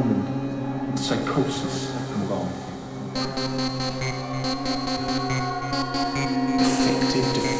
woman psychosis involved. Effective defense.